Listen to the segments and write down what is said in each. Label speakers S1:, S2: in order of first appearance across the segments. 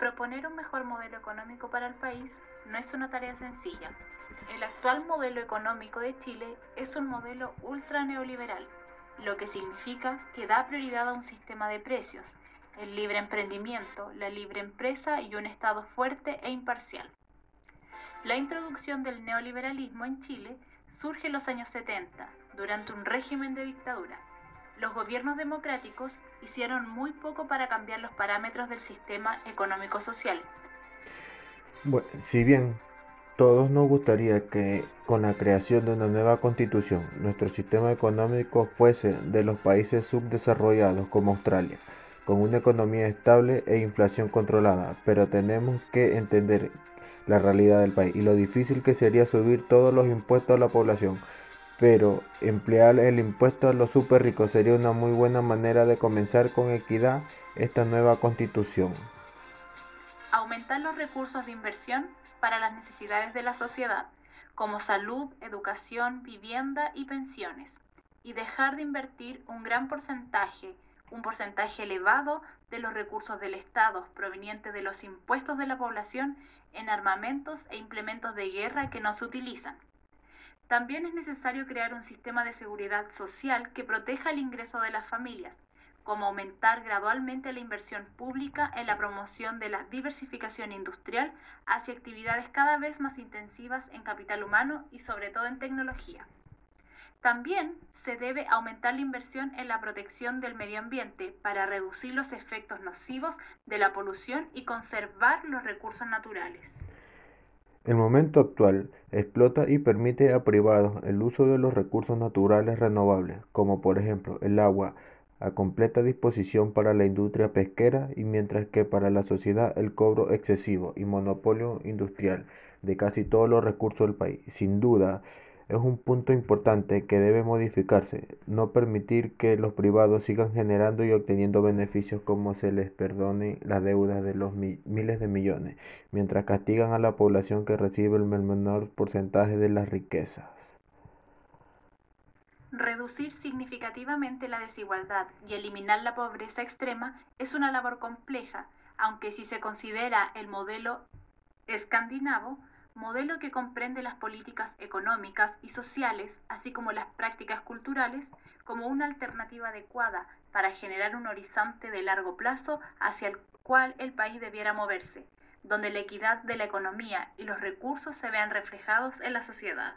S1: proponer un mejor modelo económico para el país no es una tarea sencilla. El actual modelo económico de Chile es un modelo ultra neoliberal, lo que significa que da prioridad a un sistema de precios, el libre emprendimiento, la libre empresa y un Estado fuerte e imparcial. La introducción del neoliberalismo en Chile surge en los años 70, durante un régimen de dictadura. Los gobiernos democráticos hicieron muy poco para cambiar los parámetros del sistema económico-social.
S2: Bueno, si bien todos nos gustaría que con la creación de una nueva constitución nuestro sistema económico fuese de los países subdesarrollados como Australia, con una economía estable e inflación controlada, pero tenemos que entender la realidad del país y lo difícil que sería subir todos los impuestos a la población. Pero emplear el impuesto a los super ricos sería una muy buena manera de comenzar con equidad esta nueva constitución.
S1: Aumentar los recursos de inversión para las necesidades de la sociedad, como salud, educación, vivienda y pensiones, y dejar de invertir un gran porcentaje un porcentaje elevado de los recursos del Estado provenientes de los impuestos de la población en armamentos e implementos de guerra que no se utilizan. También es necesario crear un sistema de seguridad social que proteja el ingreso de las familias, como aumentar gradualmente la inversión pública en la promoción de la diversificación industrial hacia actividades cada vez más intensivas en capital humano y sobre todo en tecnología. También se debe aumentar la inversión en la protección del medio ambiente para reducir los efectos nocivos de la polución y conservar los recursos naturales.
S2: El momento actual explota y permite a privados el uso de los recursos naturales renovables, como por ejemplo el agua, a completa disposición para la industria pesquera y mientras que para la sociedad el cobro excesivo y monopolio industrial de casi todos los recursos del país. Sin duda, es un punto importante que debe modificarse, no permitir que los privados sigan generando y obteniendo beneficios como se les perdone las deudas de los miles de millones, mientras castigan a la población que recibe el menor porcentaje de las riquezas.
S1: Reducir significativamente la desigualdad y eliminar la pobreza extrema es una labor compleja, aunque si se considera el modelo escandinavo, modelo que comprende las políticas económicas y sociales, así como las prácticas culturales, como una alternativa adecuada para generar un horizonte de largo plazo hacia el cual el país debiera moverse, donde la equidad de la economía y los recursos se vean reflejados en la sociedad.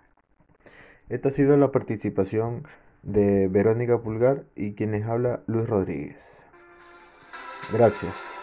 S2: Esta ha sido la participación de Verónica Pulgar y quienes habla Luis Rodríguez. Gracias.